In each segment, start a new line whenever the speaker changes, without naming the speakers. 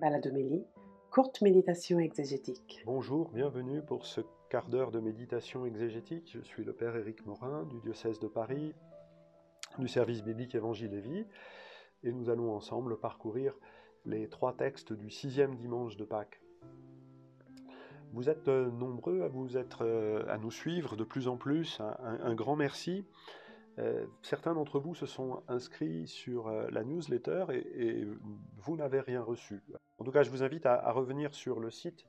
Baladomélie, courte méditation exégétique.
Bonjour, bienvenue pour ce quart d'heure de méditation exégétique. Je suis le Père Éric Morin du diocèse de Paris, du service biblique Évangile et Vie, et nous allons ensemble parcourir les trois textes du sixième dimanche de Pâques. Vous êtes euh, nombreux à, vous être, euh, à nous suivre de plus en plus, un grand merci. Euh, certains d'entre vous se sont inscrits sur euh, la newsletter et, vous n'avez rien reçu. En tout cas, je vous invite à, revenir sur le site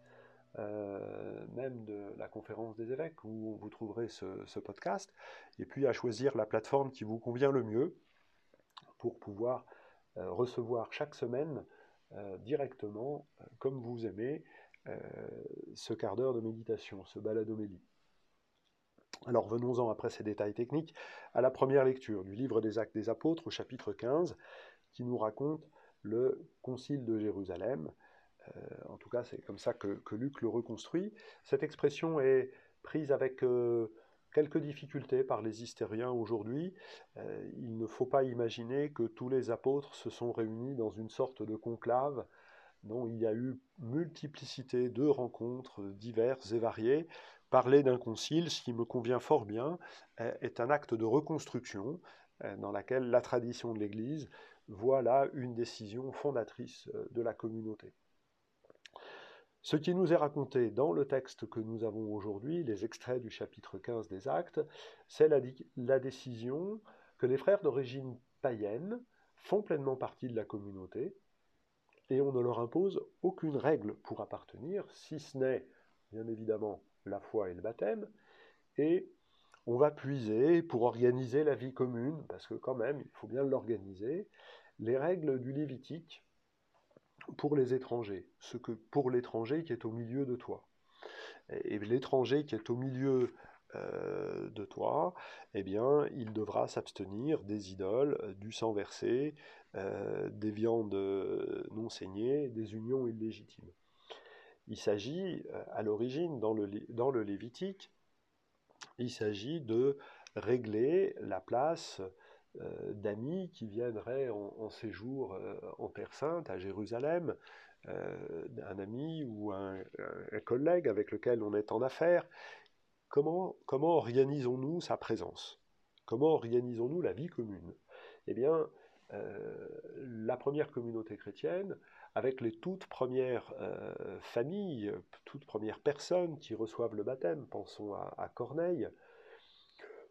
euh, même de la conférence des évêques où vous trouverez ce, podcast et puis à choisir la plateforme qui vous convient le mieux pour pouvoir recevoir chaque semaine directement, comme vous aimez, ce quart d'heure de méditation, ce baladomélie. Alors venons-en après ces détails techniques à la première lecture du livre des Actes des Apôtres au chapitre 15 qui nous raconte le concile de Jérusalem. Euh, en tout cas, c'est comme ça que, Luc le reconstruit. Cette expression est prise avec euh, quelques difficultés par les hystériens aujourd'hui. Euh, il ne faut pas imaginer que tous les apôtres se sont réunis dans une sorte de conclave non, il y a eu multiplicité de rencontres diverses et variées. Parler d'un concile, ce qui me convient fort bien, est un acte de reconstruction euh, dans laquelle la tradition de l'Église voit là une décision fondatrice euh, de la communauté. Ce qui nous est raconté dans le texte que nous avons aujourd'hui, les extraits du chapitre 15 des Actes, c'est la, décision que les frères d'origine païenne font pleinement partie de la communauté, et on ne leur impose aucune règle pour appartenir, si ce n'est, bien évidemment, la foi et le baptême, et on va puiser pour organiser la vie commune, parce que quand même, il faut bien l'organiser, les règles du Lévitique pour les étrangers, ce que pour l'étranger qui est au milieu de toi. Et l'étranger qui est au milieu euh, de toi, eh bien, il devra s'abstenir des idoles, euh, du sang versé, euh, des viandes non saignées, des unions illégitimes. Il s'agit, à l'origine, dans le, dans le Lévitique, il s'agit de régler la place d'amis qui viendraient en, séjour en Terre Sainte, à Jérusalem, un ami ou un, un, collègue avec lequel on est en affaires, comment, organisons-nous sa présence? Comment organisons-nous la vie commune? Eh bien, euh, la première communauté chrétienne, avec les toutes premières euh, familles, toutes premières personnes qui reçoivent le baptême, pensons à, Corneille,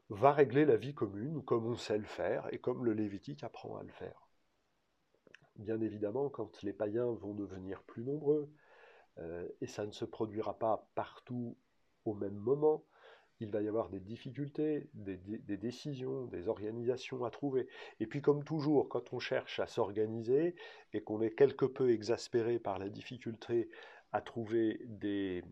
va régler la vie commune comme on sait le faire et comme le Lévitique apprend à le faire. Bien évidemment, quand les païens vont devenir plus nombreux, euh, et ça ne se produira pas partout au même moment, il va y avoir des difficultés, des, décisions, des organisations à trouver. Et puis comme toujours, quand on cherche à s'organiser et qu'on est quelque peu exaspéré par la difficulté à trouver des,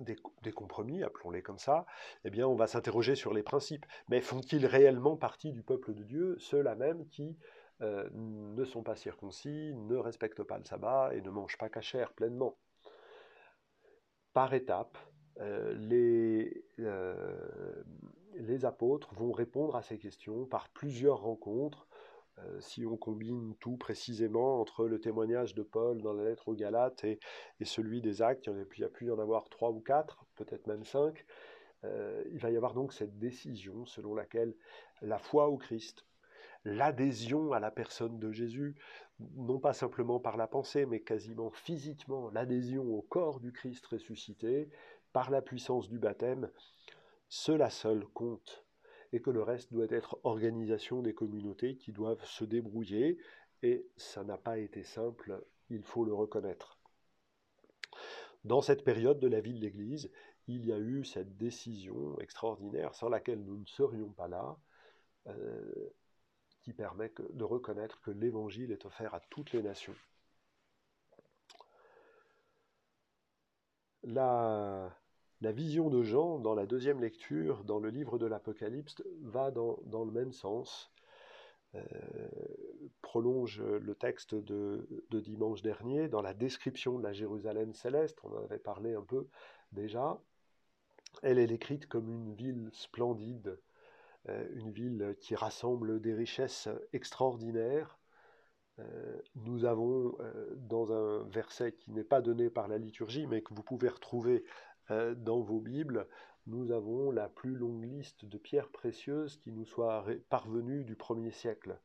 des, compromis, appelons-les comme ça, eh bien on va s'interroger sur les principes. Mais font-ils réellement partie du peuple de Dieu, ceux-là même qui euh, ne sont pas circoncis, ne respectent pas le sabbat et ne mangent pas cachère pleinement? Par étapes, les, euh, les apôtres vont répondre à ces questions par plusieurs rencontres. Euh, si on combine tout précisément entre le témoignage de Paul dans la lettre aux Galates et, celui des Actes, il y, a, il y a pu y en avoir trois ou quatre, peut-être même cinq, il va y avoir donc cette décision selon laquelle la foi au Christ, l'adhésion à la personne de Jésus, non pas simplement par la pensée, mais quasiment physiquement, l'adhésion au corps du Christ ressuscité, par la puissance du baptême, cela seul compte, et que le reste doit être organisation des communautés qui doivent se débrouiller, et ça n'a pas été simple, il faut le reconnaître. Dans cette période de la vie de l'Église, il y a eu cette décision extraordinaire sans laquelle nous ne serions pas là, euh, qui permet de reconnaître que l'Évangile est offert à toutes les nations. La vision de Jean, dans la deuxième lecture, dans le livre de l'Apocalypse, va dans, le même sens, euh, prolonge le texte de, dimanche dernier dans la description de la Jérusalem céleste, on en avait parlé un peu déjà. Elle est écrite comme une ville splendide, euh, une ville qui rassemble des richesses extraordinaires, euh, nous avons dans un verset qui n'est pas donné par la liturgie, mais que vous pouvez retrouver dans vos Bibles, nous avons la plus longue liste de pierres précieuses qui nous soit parvenue du premier siècle.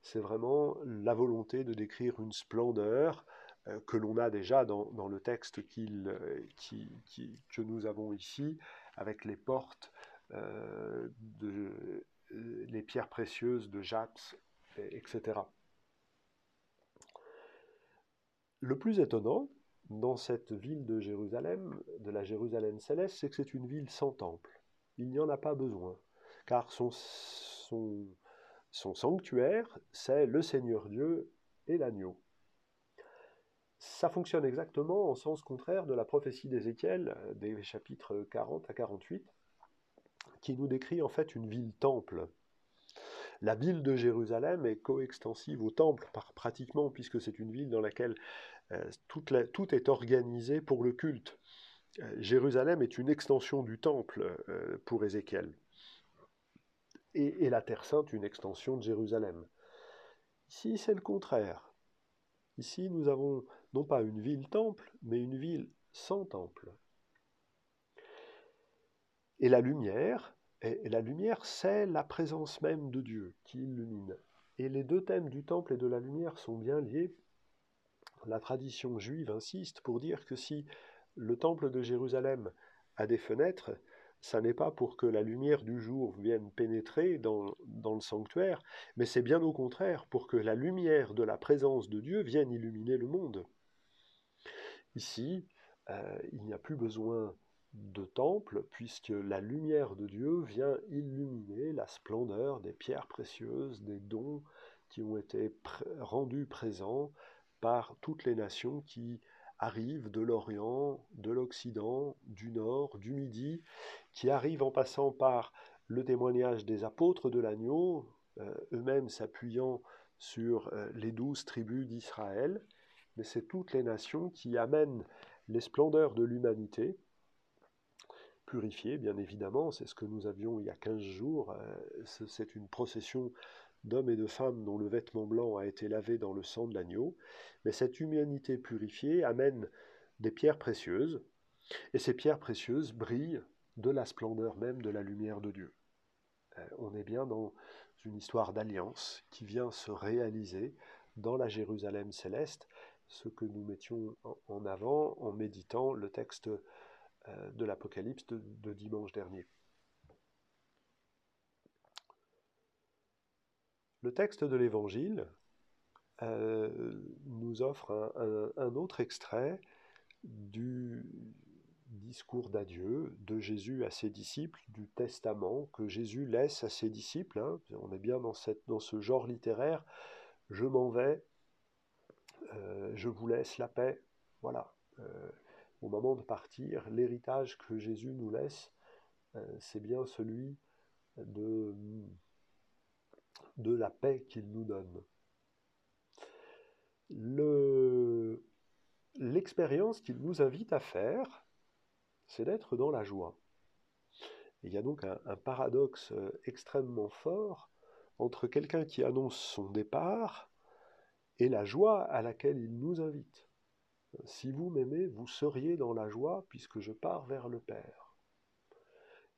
C'est vraiment la volonté de décrire une splendeur que l'on a déjà dans, le texte qui, que nous avons ici, avec les portes, les pierres précieuses de Japs, etc. Le plus étonnant dans cette ville de Jérusalem, de la Jérusalem céleste, c'est que c'est une ville sans temple. Il n'y en a pas besoin, car son, sanctuaire, c'est le Seigneur Dieu et l'agneau. Ça fonctionne exactement en sens contraire de la prophétie d'Ézéchiel, des chapitres 40 à 48, qui nous décrit en fait une ville temple. La ville de Jérusalem est coextensive au temple, pratiquement, puisque c'est une ville dans laquelle euh, tout est organisé pour le culte. Euh, Jérusalem est une extension du temple euh, pour Ézéchiel. Et, la Terre Sainte, une extension de Jérusalem. Ici, c'est le contraire. Ici, nous avons non pas une ville-temple, mais une ville sans temple. Et la lumière, et la lumière, c'est la présence même de Dieu qui illumine. Et les deux thèmes du temple et de la lumière sont bien liés. La tradition juive insiste pour dire que si le temple de Jérusalem a des fenêtres, ça n'est pas pour que la lumière du jour vienne pénétrer dans, le sanctuaire, mais c'est bien au contraire pour que la lumière de la présence de Dieu vienne illuminer le monde. Ici, euh, il n'y a plus besoin de temple, puisque la lumière de Dieu vient illuminer la splendeur des pierres précieuses, des dons qui ont été rendus présents par toutes les nations qui arrivent de l'Orient, de l'Occident, du Nord, du Midi, qui arrivent en passant par le témoignage des apôtres de l'agneau, euh, eux-mêmes s'appuyant sur euh, les douze tribus d'Israël, mais c'est toutes les nations qui amènent les splendeurs de l'humanité, purifié, bien évidemment, c'est ce que nous avions il y a 15 jours, euh, c'est une procession d'hommes et de femmes dont le vêtement blanc a été lavé dans le sang de l'agneau, mais cette humanité purifiée amène des pierres précieuses, et ces pierres précieuses brillent de la splendeur même de la lumière de Dieu. Euh, on est bien dans une histoire d'alliance qui vient se réaliser dans la Jérusalem céleste, ce que nous mettions en avant en méditant le texte euh, de l'Apocalypse de, dimanche dernier. Le texte de l'Évangile euh, nous offre un, autre extrait du discours d'adieu de Jésus à ses disciples, du testament que Jésus laisse à ses disciples. Hein. On est bien dans, ce genre littéraire. Je m'en vais, euh, je vous laisse la paix. Voilà au moment de partir, l'héritage que Jésus nous laisse, euh, c'est bien celui de, de la paix qu'il nous donne. l'expérience qu'il nous invite à faire, c'est d'être dans la joie. il y a donc un, paradoxe euh, extrêmement fort entre quelqu'un qui annonce son départ et la joie à laquelle il nous invite. Si vous m'aimez, vous seriez dans la joie puisque je pars vers le Père.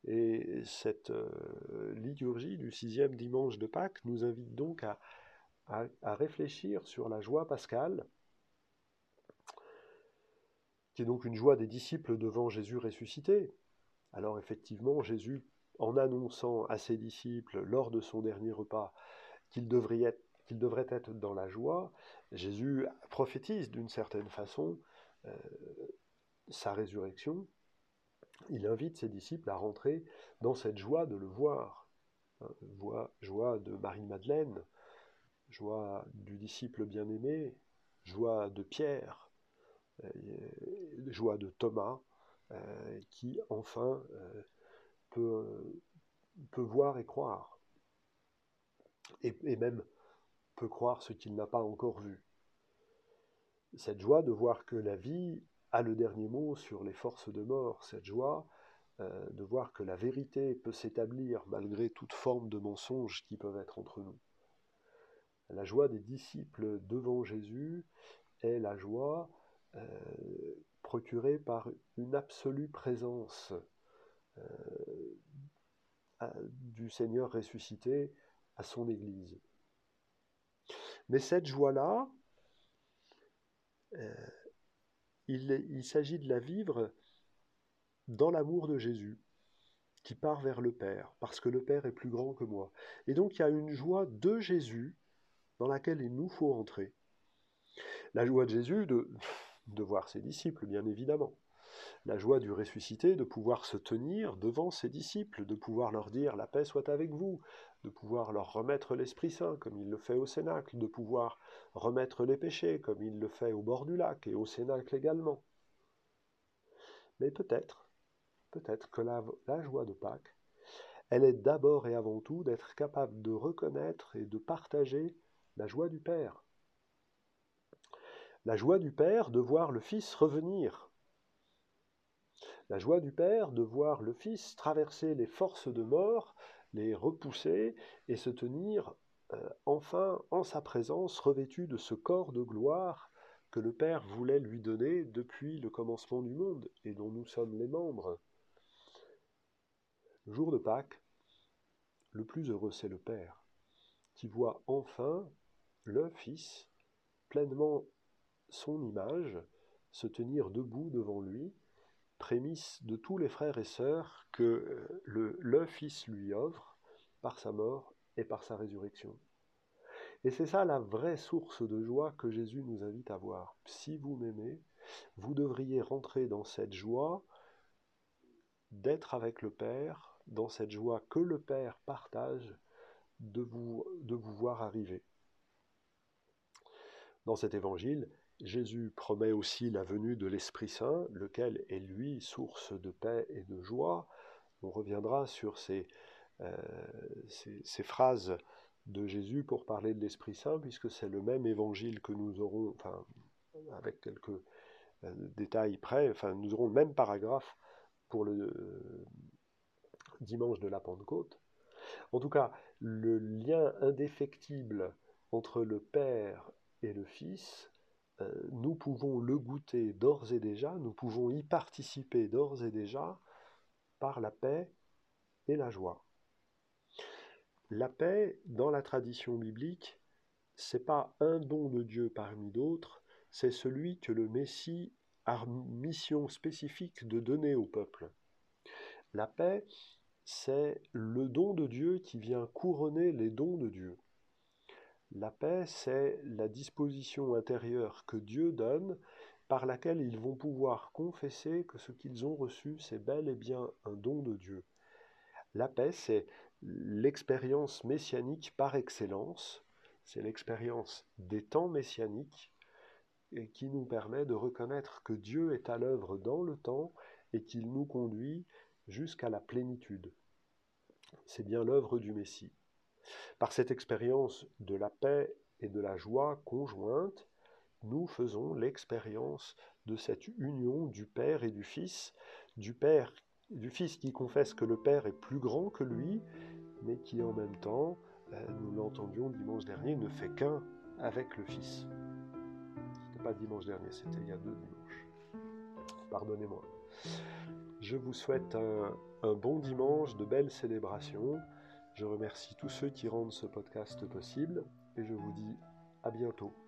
Et cette euh, liturgie du sixième dimanche de Pâques nous invite donc à, réfléchir sur la joie pascale, qui est donc une joie des disciples devant Jésus ressuscité. Alors effectivement, Jésus, en annonçant à ses disciples lors de son dernier repas qu'il devrait être qu'il devrait être dans la joie, Jésus prophétise d'une certaine façon euh, sa résurrection. Il invite ses disciples à rentrer dans cette joie de le voir. Hein, joie de Marie-Madeleine, joie du disciple bien-aimé, joie de Pierre, euh, joie de Thomas, euh, qui enfin peut, peut, voir et croire. Et même peut croire ce qu'il n'a pas encore vu. Cette joie de voir que la vie a le dernier mot sur les forces de mort, cette joie euh, de voir que la vérité peut s'établir malgré toute forme de mensonges qui peuvent être entre nous. La joie des disciples devant Jésus est la joie euh, procurée par une absolue présence euh, du Seigneur ressuscité à son Église. Mais cette joie-là, il, s'agit de la vivre dans l'amour de Jésus, qui part vers le Père, parce que le Père est plus grand que moi. Et donc il y a une joie de Jésus dans laquelle il nous faut entrer. La joie de Jésus de voir ses disciples, bien évidemment. La joie du ressuscité de pouvoir se tenir devant ses disciples, de pouvoir leur dire la paix soit avec vous, de pouvoir leur remettre l'Esprit Saint comme il le fait au Cénacle, de pouvoir remettre les péchés comme il le fait au bord du lac et au Cénacle également. Mais peut-être, peut-être que la, la joie de Pâques, elle est d'abord et avant tout d'être capable de reconnaître et de partager la joie du Père. La joie du Père de voir le Fils revenir. La joie du Père de voir le Fils traverser les forces de mort les repousser et se tenir euh, enfin en sa présence revêtu de ce corps de gloire que le Père voulait lui donner depuis le commencement du monde et dont nous sommes les membres. Jour de Pâques, le plus heureux c'est le Père, qui voit enfin le Fils, pleinement son image, se tenir debout devant lui, prémisse de tous les frères et sœurs que euh, le, Fils lui offre par sa mort et par sa résurrection. Et c'est ça la vraie source de joie que Jésus nous invite à voir. Si vous m'aimez, vous devriez rentrer dans cette joie d'être avec le Père, dans cette joie que le Père partage de vous, de vous voir arriver. Dans cet évangile, Jésus promet aussi la venue de l'Esprit Saint, lequel est lui source de paix et de joie. On reviendra sur ces, euh, phrases de Jésus pour parler de l'Esprit Saint, puisque c'est le même évangile que nous aurons, avec quelques euh, détails près, nous aurons le même paragraphe pour le euh, dimanche de la Pentecôte. En tout cas, le lien indéfectible entre le Père et le Fils nous pouvons le goûter d'ores et déjà, nous pouvons y participer d'ores et déjà par la paix et la joie. La paix, dans la tradition biblique, c'est pas un don de Dieu parmi d'autres, c'est celui que le Messie a mission spécifique de donner au peuple. La paix, c'est le don de Dieu qui vient couronner les dons de Dieu. La paix, c'est la disposition intérieure que Dieu donne par laquelle ils vont pouvoir confesser que ce qu'ils ont reçu, c'est bel et bien un don de Dieu. La paix, c'est l'expérience messianique par excellence, c'est l'expérience des temps messianiques et qui nous permet de reconnaître que Dieu est à l'œuvre dans le temps et qu'il nous conduit jusqu'à la plénitude. C'est bien l'œuvre du Messie. Par cette expérience de la paix et de la joie conjointe, nous faisons l'expérience de cette union du Père et du Fils, du Père, du Fils qui confesse que le Père est plus grand que lui, mais qui en même temps, euh, nous l'entendions dimanche dernier, ne fait qu'un avec le Fils. C'était pas dimanche dernier, c'était il y a deux dimanches. Pardonnez-moi. Je vous souhaite un, un bon dimanche, de belles célébrations. Je remercie tous ceux qui rendent ce podcast possible et je vous dis à bientôt.